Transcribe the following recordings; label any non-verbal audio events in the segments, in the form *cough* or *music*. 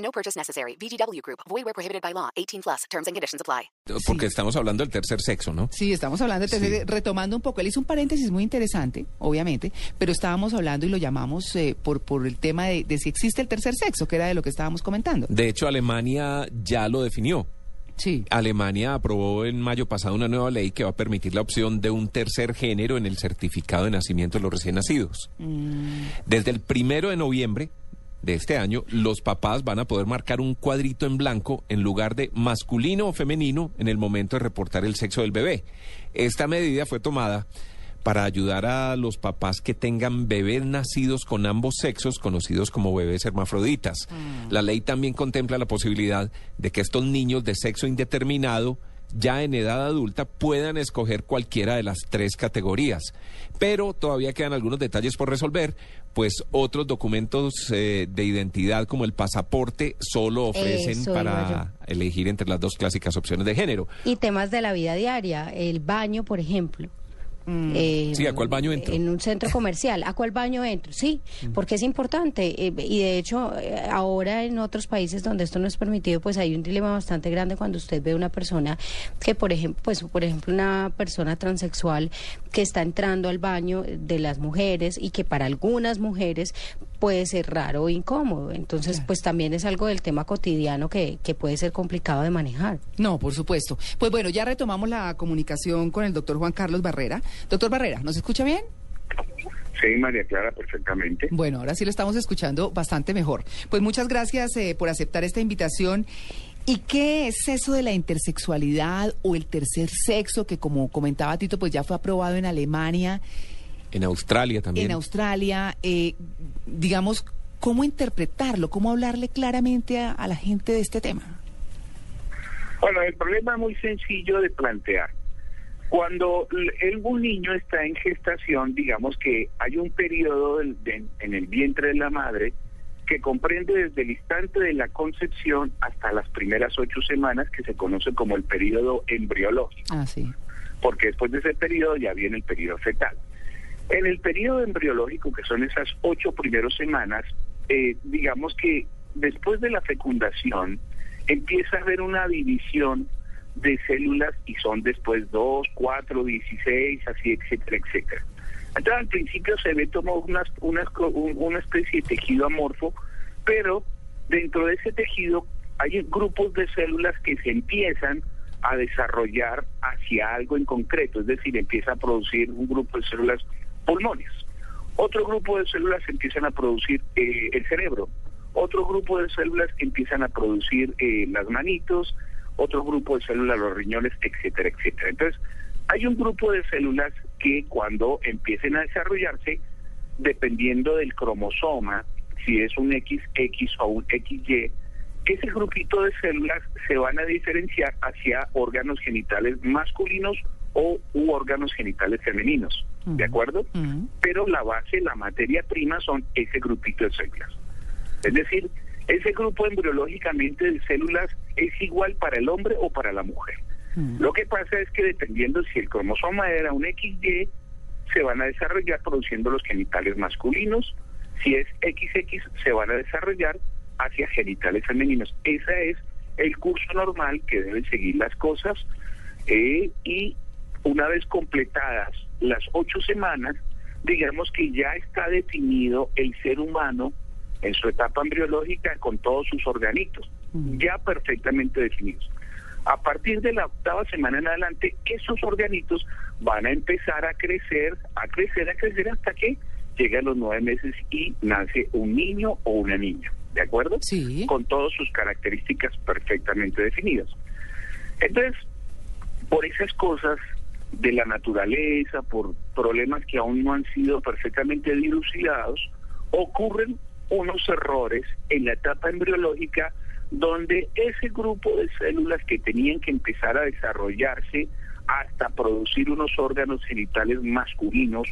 No purchase necessary. VGW Group. Void where prohibited by law. 18 plus. Terms and conditions apply. Porque estamos hablando del tercer sexo, ¿no? Sí, estamos hablando, de tercer- retomando un poco. Él hizo un paréntesis muy interesante, obviamente, pero estábamos hablando y lo llamamos eh, por, por el tema de, de si existe el tercer sexo, que era de lo que estábamos comentando. De hecho, Alemania ya lo definió. Sí. Alemania aprobó en mayo pasado una nueva ley que va a permitir la opción de un tercer género en el certificado de nacimiento de los recién nacidos. Desde el primero de noviembre de este año, los papás van a poder marcar un cuadrito en blanco en lugar de masculino o femenino en el momento de reportar el sexo del bebé. Esta medida fue tomada para ayudar a los papás que tengan bebés nacidos con ambos sexos, conocidos como bebés hermafroditas. La ley también contempla la posibilidad de que estos niños de sexo indeterminado ya en edad adulta puedan escoger cualquiera de las tres categorías. Pero todavía quedan algunos detalles por resolver, pues otros documentos eh, de identidad como el pasaporte solo ofrecen Eso para elegir entre las dos clásicas opciones de género. Y temas de la vida diaria, el baño, por ejemplo. Eh, Sí, ¿a cuál baño entro? En un centro *laughs* comercial. ¿A cuál baño entro? Sí, porque es importante. eh, y de hecho, eh, ahora en otros países donde esto no es permitido, pues hay un dilema bastante grande cuando usted ve una persona que, por ejemplo, pues por ejemplo, una persona transexual que está entrando al baño de las mujeres y que para algunas mujeres puede ser raro o incómodo. Entonces, pues también es algo del tema cotidiano que, que puede ser complicado de manejar. No, por supuesto. Pues bueno, ya retomamos la comunicación con el doctor Juan Carlos Barrera. Doctor Barrera, ¿nos escucha bien? Sí, María Clara, perfectamente. Bueno, ahora sí lo estamos escuchando bastante mejor. Pues muchas gracias eh, por aceptar esta invitación. ¿Y qué es eso de la intersexualidad o el tercer sexo que, como comentaba Tito, pues ya fue aprobado en Alemania, En Australia también. en Australia? Eh, digamos, ¿cómo interpretarlo? ¿Cómo hablarle claramente a, a la gente de este tema? Bueno, el problema es muy sencillo de plantear. Cuando el- un niño está en gestación, digamos que hay un periodo de- en el vientre de la madre que comprende desde el instante de la concepción hasta las primeras ocho semanas, que se conoce como el periodo embriológico, Ah, sí. porque después de ese periodo ya viene el periodo fetal. En el periodo embriológico, que son esas ocho primeras semanas, eh, digamos que después de la fecundación empieza a haber una división de células y son después dos, cuatro, dieciséis, así, etcétera, etcétera. Entonces al principio se ve como una, una, un- una especie de tejido amorfo, pero dentro de ese tejido hay grupos de células que se empiezan a desarrollar hacia algo en concreto, es decir, empieza a producir un grupo de células pulmones. Otro grupo de células empiezan a producir eh, el cerebro. Otro grupo de células empiezan a producir eh, las manitos. Otro grupo de células los riñones, etcétera, etcétera. Entonces, hay un grupo de células que cuando empiecen a desarrollarse, dependiendo del cromosoma, si es un XX o un XY, ese grupito de células se van a diferenciar hacia órganos genitales masculinos o u órganos genitales femeninos, ¿de acuerdo? Pero la base, la materia prima son ese grupito de células. Es decir, ese grupo embriológicamente de células es igual para el hombre o para la mujer. Lo que pasa es que dependiendo si el cromosoma era un XY, se van a desarrollar produciendo los genitales masculinos, si es XX, se van a desarrollar hacia genitales femeninos. Ese es el curso normal que deben seguir las cosas eh, y una vez completadas las ocho semanas, digamos que ya está definido el ser humano en su etapa embriológica con todos sus organitos, ya perfectamente definidos. A partir de la octava semana en adelante, esos organitos van a empezar a crecer, a crecer, a crecer hasta que llega a los nueve meses y nace un niño o una niña, ¿de acuerdo? Sí. Con todas sus características perfectamente definidas. Entonces, por esas cosas de la naturaleza, por problemas que aún no han sido perfectamente dilucidados, ocurren unos errores en la etapa embriológica donde ese grupo de células que tenían que empezar a desarrollarse hasta producir unos órganos genitales masculinos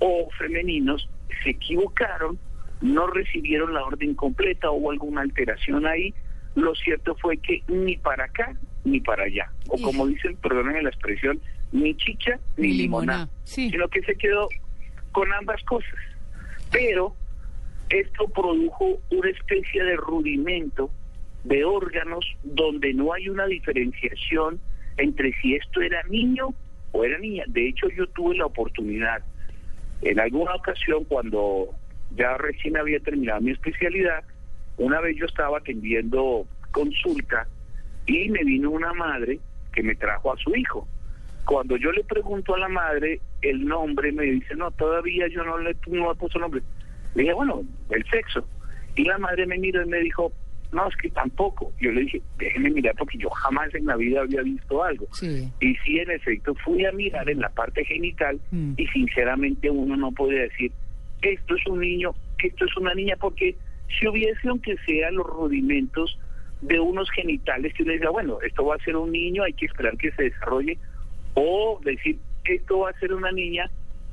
o femeninos se equivocaron, no recibieron la orden completa, hubo alguna alteración ahí. Lo cierto fue que ni para acá ni para allá, o como dicen, perdonen la expresión, ni chicha ni, Ni limonada, limonada, sí. sino que se quedó con ambas cosas. Pero esto produjo una especie de rudimento de órganos donde no hay una diferenciación entre si esto era niño o era niña. De hecho, yo tuve la oportunidad en alguna ocasión cuando ya recién había terminado mi especialidad, una vez yo estaba atendiendo consulta y me vino una madre que me trajo a su hijo. Cuando yo le pregunto a la madre el nombre, me dice, no, todavía yo no le, no le puso nombre. Le dije, bueno, el sexo. Y la madre me miró y me dijo, no, es que tampoco. Yo le dije, déjeme mirar porque yo jamás en la vida había visto algo. Sí. Y sí, en efecto, fui a mirar en la parte genital Mm. y sinceramente uno no puede decir, esto es un niño, esto es una niña, porque si hubiese, aunque sea los rudimentos de unos genitales que uno diga, bueno, esto va a ser un niño, hay que esperar que se desarrolle, o decir, esto va a ser una niña,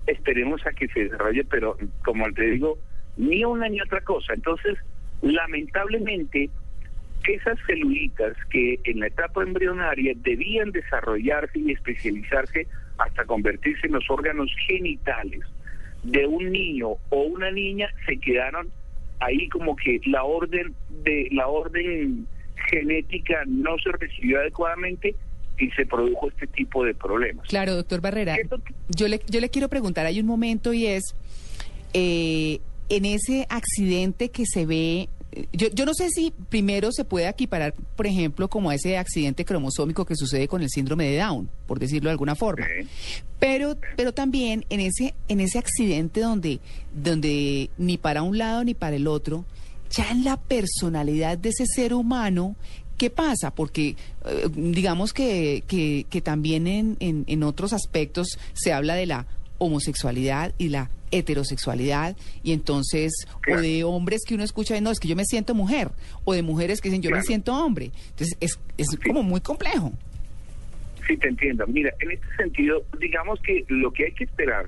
esperemos a que se desarrolle, pero como te digo, ni una ni otra cosa. Entonces, lamentablemente, esas celulitas que en la etapa embrionaria debían desarrollarse y especializarse hasta convertirse en los órganos genitales de un niño o una niña se quedaron ahí como que la orden de la orden genética no se recibió adecuadamente y se produjo este tipo de problemas. Claro, doctor Barrera. Yo le, yo le quiero preguntar, hay un momento y es, eh, en ese accidente que se ve, yo, yo no sé si primero se puede equiparar, por ejemplo, como a ese accidente cromosómico que sucede con el síndrome de Down, por decirlo de alguna forma. Sí. Pero, pero también en ese, en ese accidente donde, donde ni para un lado ni para el otro, ya en la personalidad de ese ser humano, ¿qué pasa? Porque eh, digamos que, que, que también en, en, en otros aspectos se habla de la homosexualidad y la heterosexualidad. Y entonces o de hombres que uno escucha no es que yo me siento mujer. O de mujeres que dicen yo me siento hombre. Entonces es, es como muy complejo. Sí, te entiendo. Mira, en este sentido, digamos que lo que hay que esperar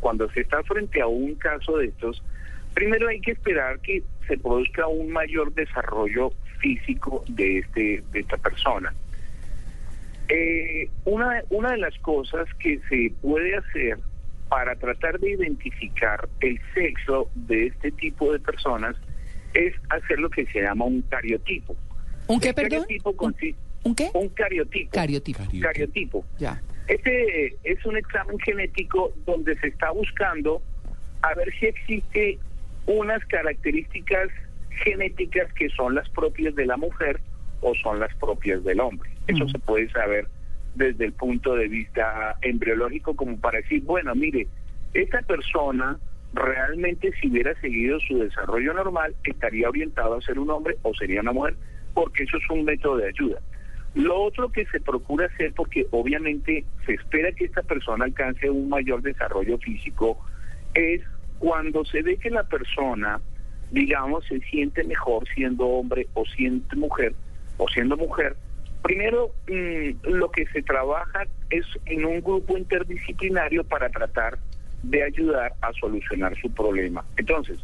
cuando se está frente a un caso de estos, primero hay que esperar que se produzca un mayor desarrollo físico de este de esta persona. Eh, una, una de las cosas que se puede hacer para tratar de identificar el sexo de este tipo de personas es hacer lo que se llama un cariotipo. ¿un qué El perdón? cariotipo ¿Un, consiste un qué? un cariotipo. cariotipo Cariotipo. ya Este es un examen genético donde se está buscando a ver si existe unas características genéticas que son las propias de la mujer o son las propias del hombre. Eso Mm. se puede saber desde el punto de vista embriológico como para decir, bueno, mire, esta persona realmente si hubiera seguido su desarrollo normal estaría orientado a ser un hombre o sería una mujer, porque eso es un método de ayuda. Lo otro que se procura hacer, porque obviamente se espera que esta persona alcance un mayor desarrollo físico, es cuando se ve que la persona, digamos, se siente mejor siendo hombre o siendo mujer, o siendo mujer, primero mm, lo que se trabaja es en un grupo interdisciplinario para tratar de ayudar a solucionar su problema. Entonces,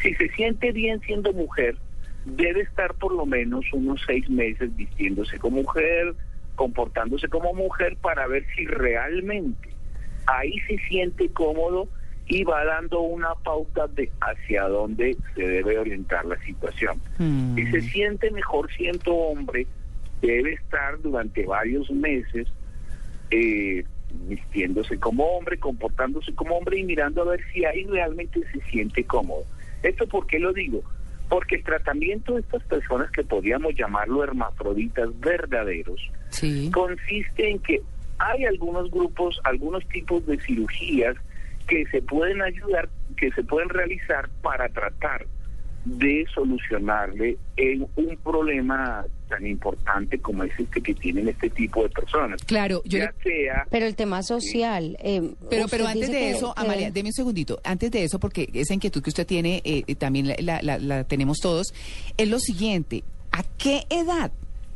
si se siente bien siendo mujer, debe estar por lo menos unos seis meses vistiéndose como mujer, comportándose como mujer para ver si realmente ahí se siente cómodo y va dando una pauta de hacia dónde se debe orientar la situación. Mm. Si se siente mejor siendo hombre, debe estar durante varios meses eh, vistiéndose como hombre, comportándose como hombre y mirando a ver si ahí realmente se siente cómodo. ¿Esto por qué lo digo? Porque el tratamiento de estas personas que podríamos llamarlo hermafroditas verdaderos, sí consiste en que hay algunos grupos, algunos tipos de cirugías que se pueden ayudar, que se pueden realizar para tratar de solucionarle en un problema tan importante como es este que tienen este tipo de personas. claro yo le- ya sea Pero el tema social. eh, Pero, pero antes de eso, que- Amalia, deme un segundito. Antes de eso, porque esa inquietud que usted tiene, eh, eh, también la, la- la- la tenemos todos, es lo siguiente. ¿A qué edad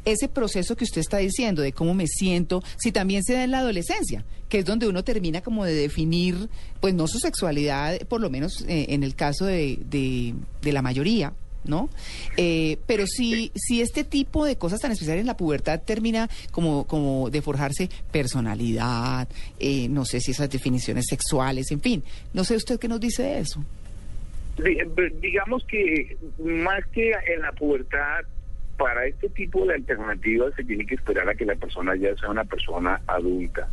ese proceso que usted está diciendo de cómo me siento, si también se da en la adolescencia, que es donde uno termina como de definir, pues no su sexualidad, por lo menos eh, en el caso de, de, de la mayoría, ¿no? Eh, pero si, si este tipo de cosas tan especiales en la pubertad termina como, como de forjarse personalidad, eh, no sé si esas definiciones sexuales, en fin, no sé usted qué nos dice de eso. Eh, Digamos que más que en la pubertad, para este tipo de alternativas se tiene que esperar a que la persona ya sea una persona adulta,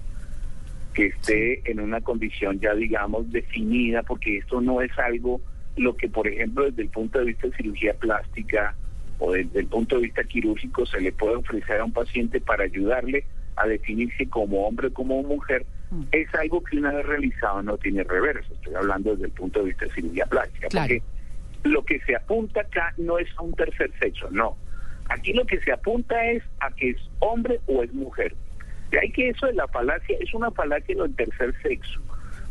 que esté en una condición ya, digamos, definida, porque esto no es algo lo que, por ejemplo, desde el punto de vista de cirugía plástica o desde el punto de vista quirúrgico se le puede ofrecer a un paciente para ayudarle a definirse como hombre o como mujer, es algo que una vez realizado no tiene reverso. Estoy hablando desde el punto de vista de cirugía plástica. Claro. Porque lo que se apunta acá no es a un tercer sexo, no. Aquí lo que se apunta es a que es hombre o es mujer. De ahí que eso de la falacia es una falacia del tercer sexo,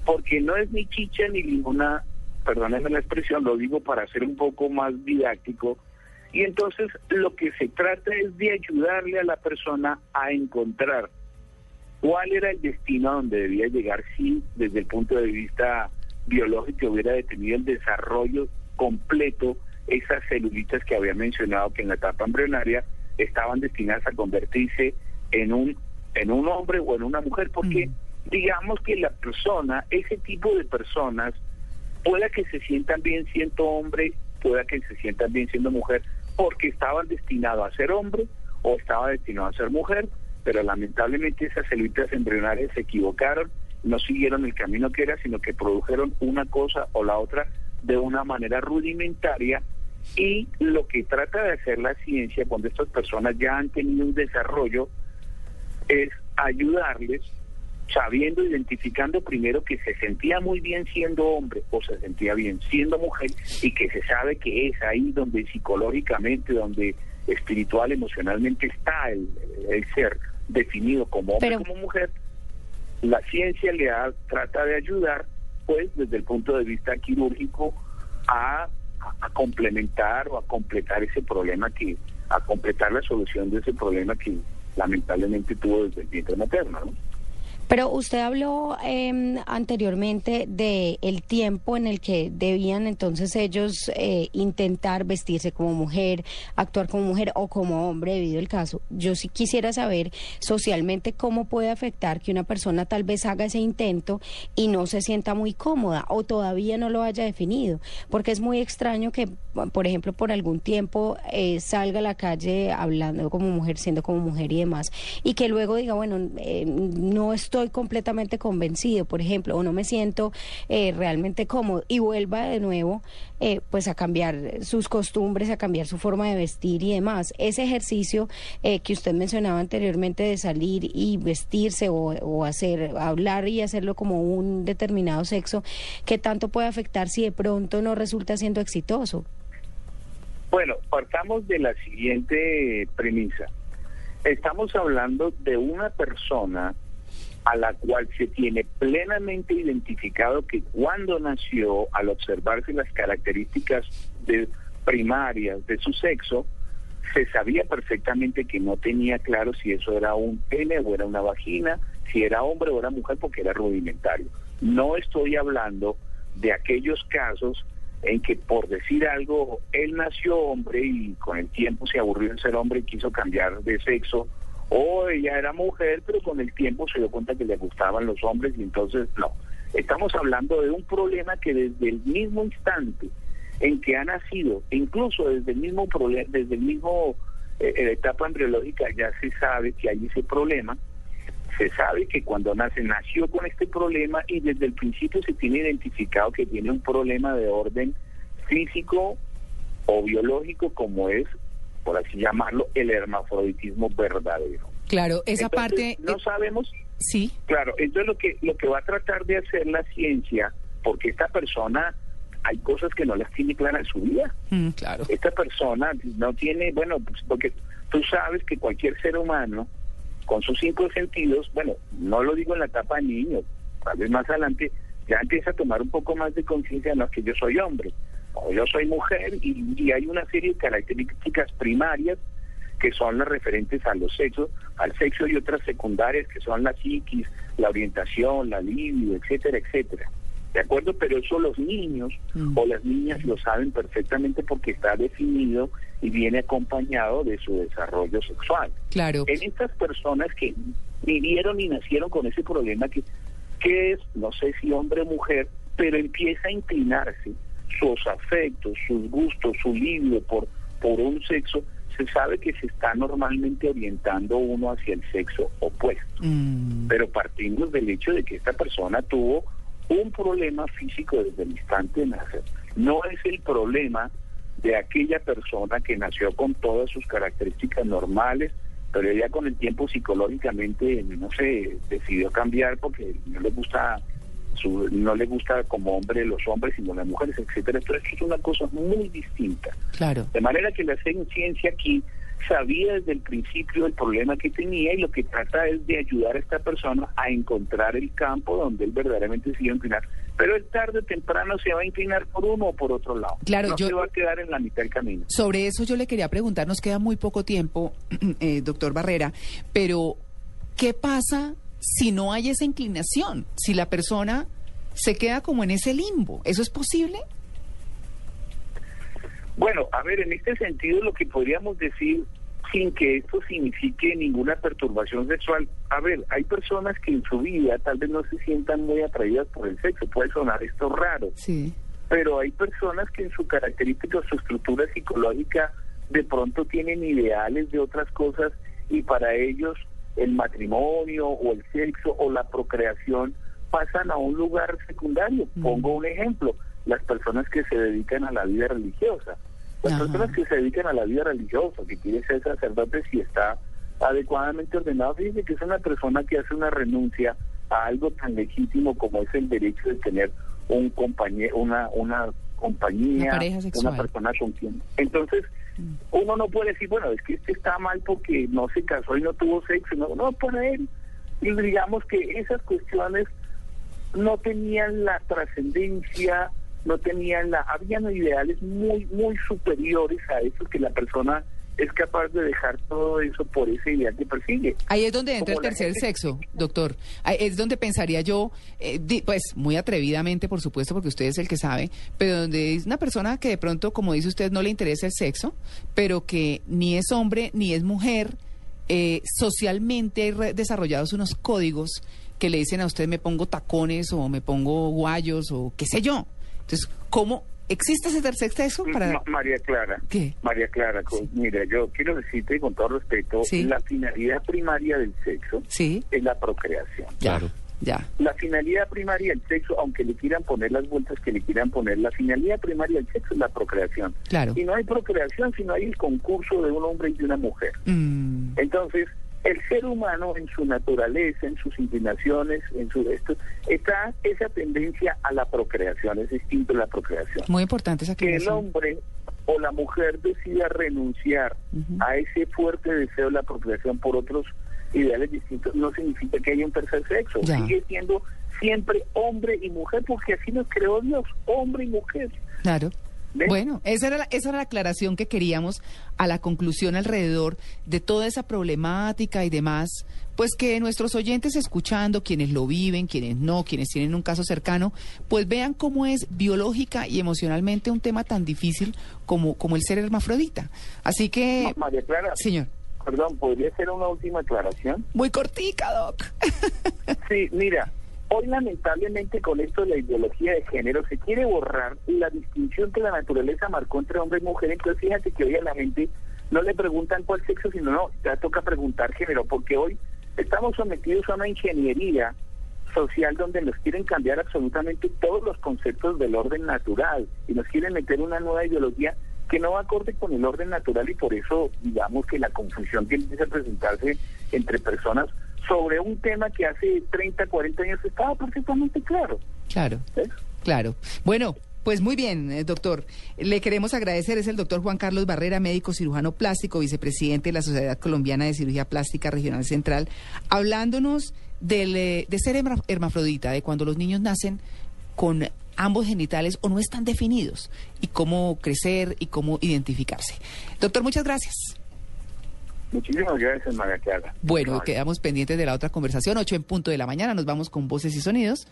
porque no es ni chicha ni ninguna, perdónenme la expresión, lo digo para ser un poco más didáctico, y entonces lo que se trata es de ayudarle a la persona a encontrar cuál era el destino a donde debía llegar si desde el punto de vista biológico hubiera detenido el desarrollo completo esas celulitas que había mencionado que en la etapa embrionaria estaban destinadas a convertirse en un en un hombre o en una mujer porque digamos que la persona ese tipo de personas pueda que se sientan bien siendo hombre pueda que se sientan bien siendo mujer porque estaban destinados a ser hombre o estaba destinado a ser mujer pero lamentablemente esas celulitas embrionarias se equivocaron no siguieron el camino que era sino que produjeron una cosa o la otra de una manera rudimentaria y lo que trata de hacer la ciencia cuando estas personas ya han tenido un desarrollo es ayudarles sabiendo, identificando primero que se sentía muy bien siendo hombre o se sentía bien siendo mujer y que se sabe que es ahí donde psicológicamente, donde espiritual, emocionalmente está el, el ser definido como hombre Pero- como mujer, la ciencia le ha- trata de ayudar, pues desde el punto de vista quirúrgico, a, complementar o a completar ese problema que, a completar la solución de ese problema que lamentablemente tuvo desde el vientre materno, ¿no? Pero usted habló eh, anteriormente de el tiempo en el que debían entonces ellos eh, intentar vestirse como mujer, actuar como mujer o como hombre debido al caso. Yo sí quisiera saber socialmente cómo puede afectar que una persona tal vez haga ese intento y no se sienta muy cómoda o todavía no lo haya definido, porque es muy extraño que, por ejemplo, por algún tiempo eh, salga a la calle hablando como mujer, siendo como mujer y demás, y que luego diga, bueno, eh, no estoy completamente convencido, por ejemplo, o no me siento eh, realmente cómodo y vuelva de nuevo eh, pues a cambiar sus costumbres, a cambiar su forma de vestir y demás. Ese ejercicio eh, que usted mencionaba anteriormente de salir y vestirse o, o hacer, hablar y hacerlo como un determinado sexo, ¿qué tanto puede afectar si de pronto no resulta siendo exitoso? Bueno, partamos de la siguiente premisa. Estamos hablando de una persona a la cual se tiene plenamente identificado que cuando nació, al observarse las características de- primarias de su sexo, se sabía perfectamente que no tenía claro si eso era un pene o era una vagina, si era hombre o era mujer, porque era rudimentario. No estoy hablando de aquellos casos en que, por decir algo, él nació hombre y con el tiempo se aburrió de ser hombre y quiso cambiar de sexo, o ella era mujer, pero con el tiempo se dio cuenta que le gustaban los hombres y entonces no. Estamos hablando de un problema que desde el mismo instante en que ha nacido, incluso desde el mismo problema, desde el mismo eh, eh, etapa embriológica ya se sabe que hay ese problema, se sabe que cuando nace nació con este problema y desde el principio se tiene identificado que tiene un problema de orden físico o biológico como es, por así llamarlo, el hermafroditismo verdadero. Claro, esa Entonces, parte... no eh, sabemos sí, Claro, entonces lo que lo que va a tratar de hacer la ciencia, porque esta persona hay cosas que no las tiene claras en su vida. mm, claro. Esta persona no tiene, bueno, pues porque tú sabes que cualquier ser humano con sus cinco sentidos, bueno, no lo digo en la etapa de niño, tal vez más adelante ya empieza a tomar un poco más de conciencia, no es que yo soy hombre, o yo soy mujer y, y hay una serie de características primarias que son las referentes a los sexos, al sexo y otras secundarias que son la psiquis, la orientación, la libido, etcétera, etcétera. ¿De acuerdo? Pero eso los niños Mm. o las niñas lo saben perfectamente porque está definido y viene acompañado de su desarrollo sexual. Claro. En estas personas que vivieron y nacieron con ese problema que, que es, no sé si hombre o mujer, pero empieza a inclinarse sus afectos, sus gustos, su libido por, por un sexo, se sabe que se está normalmente orientando uno hacia el sexo opuesto. Mm, Pero partimos del hecho de que esta persona tuvo un problema físico desde el instante de nacer. No es el problema de aquella persona que nació con todas sus características normales, pero ella con el tiempo psicológicamente, no sé, decidió cambiar porque no le gusta su, no le gusta como hombre los hombres sino las mujeres, etcétera. Entonces es una cosa muy distinta. claro. De manera que la ciencia aquí sabía desde el principio el problema que tenía y lo que trata es de ayudar a esta persona a encontrar el campo donde él verdaderamente se iba a inclinar. Pero él tarde o temprano se va a inclinar por uno o por otro lado. Claro, no yo- se va a quedar en la mitad del camino. Sobre eso yo le quería preguntar, nos queda muy poco tiempo, *clears throat* eh, doctor Barrera, pero ¿qué pasa si no hay esa inclinación? Si la persona se queda como en ese limbo, ¿eso es posible? Bueno, a ver, en este sentido lo que podríamos decir, sin que esto signifique ninguna perturbación sexual, a ver, hay personas que en su vida tal vez no se sientan muy atraídas por el sexo, puede sonar esto raro, Sí. pero hay personas que en su característica, su estructura psicológica, de pronto tienen ideales de otras cosas y para ellos el matrimonio o el sexo o la procreación pasan a un lugar secundario. Mm. Pongo un ejemplo, las personas que se dedican a la vida religiosa. Las Ajá. personas que se dedican a la vida religiosa, que quiere ser sacerdote si está adecuadamente ordenado, fíjese que es una persona que hace una renuncia a algo tan legítimo como es el derecho de tener un compañero, una, una compañía, Una pareja sexual. una persona con quien. Entonces, uno no puede decir, bueno, es que este está mal porque no se casó y no tuvo sexo. No, no para él. Y digamos que esas cuestiones no tenían la trascendencia, no tenían la, habían ideales muy, muy superiores a eso que la persona es capaz de dejar todo eso por ese ideal que persigue. Ahí es donde entra el Como tercer gente- sexo, doctor. Ahí Es donde pensaría yo, eh, di- pues muy atrevidamente, por supuesto, porque usted es el que sabe, pero donde es una persona que de pronto, como dice usted, no le interesa el sexo, pero que ni es hombre ni es mujer, eh, socialmente hay desarrollados unos códigos que le dicen a usted me pongo tacones o me pongo guayos o qué sé yo. Entonces, ¿cómo existe ese tercer sexo para...? Ma- María Clara. ¿Qué? María Clara, mira, yo quiero decirte con todo respeto, Sí. la finalidad primaria del sexo Sí, es la procreación. ya, Claro. ya. La finalidad primaria del sexo, aunque le quieran poner las vueltas que le quieran poner, la finalidad primaria del sexo es la procreación. Claro. Y no hay procreación, sino hay el concurso de un hombre y de una mujer. Mm, Entonces, el ser humano en su naturaleza, en sus inclinaciones, en su esto, está esa tendencia a la procreación, es distinto a la procreación. muy importante esa Que el hombre o la mujer decida renunciar Ujú. a ese fuerte deseo de la procreación por otros ideales distintos no significa que haya un tercer sexo. Ya. Sigue siendo siempre hombre y mujer porque así nos creó Dios, hombre y mujer. Claro. ¿Ves? Bueno, esa era, la, esa era la aclaración que queríamos a la conclusión alrededor de toda esa problemática y demás. Pues que nuestros oyentes escuchando, quienes lo viven, quienes no, quienes tienen un caso cercano, pues vean cómo es biológica y emocionalmente un tema tan difícil como, como el ser hermafrodita. Así que, No, María Clara, señor, perdón, ¿podría hacer una última aclaración? muy cortica, Doc. *laughs* Sí, mira, hoy lamentablemente con esto de la ideología de género se quiere borrar la distinción que la naturaleza marcó entre hombre y mujer. Entonces fíjate que hoy a la gente no le preguntan cuál sexo, sino no, ya toca preguntar género, porque hoy estamos sometidos a una ingeniería social donde nos quieren cambiar absolutamente todos los conceptos del orden natural y nos quieren meter una nueva ideología que no va acorde con el orden natural y por eso digamos que la confusión que presentarse entre personas sobre un tema que hace 30, 40 años estaba perfectamente claro. Claro. Claro. Bueno, pues muy bien, eh, doctor. Le queremos agradecer, es el doctor Juan Carlos Barrera, médico cirujano plástico, vicepresidente de la Sociedad Colombiana de Cirugía Plástica Regional Central, hablándonos del, eh, de ser herma- hermafrodita, de cuando los niños nacen con ambos genitales o no están definidos y cómo crecer y cómo identificarse. Doctor, muchas gracias. Muchísimas gracias, María Clara. Bueno, quedamos pendientes de la otra conversación, 8 en punto de la mañana, nos vamos con voces y sonidos.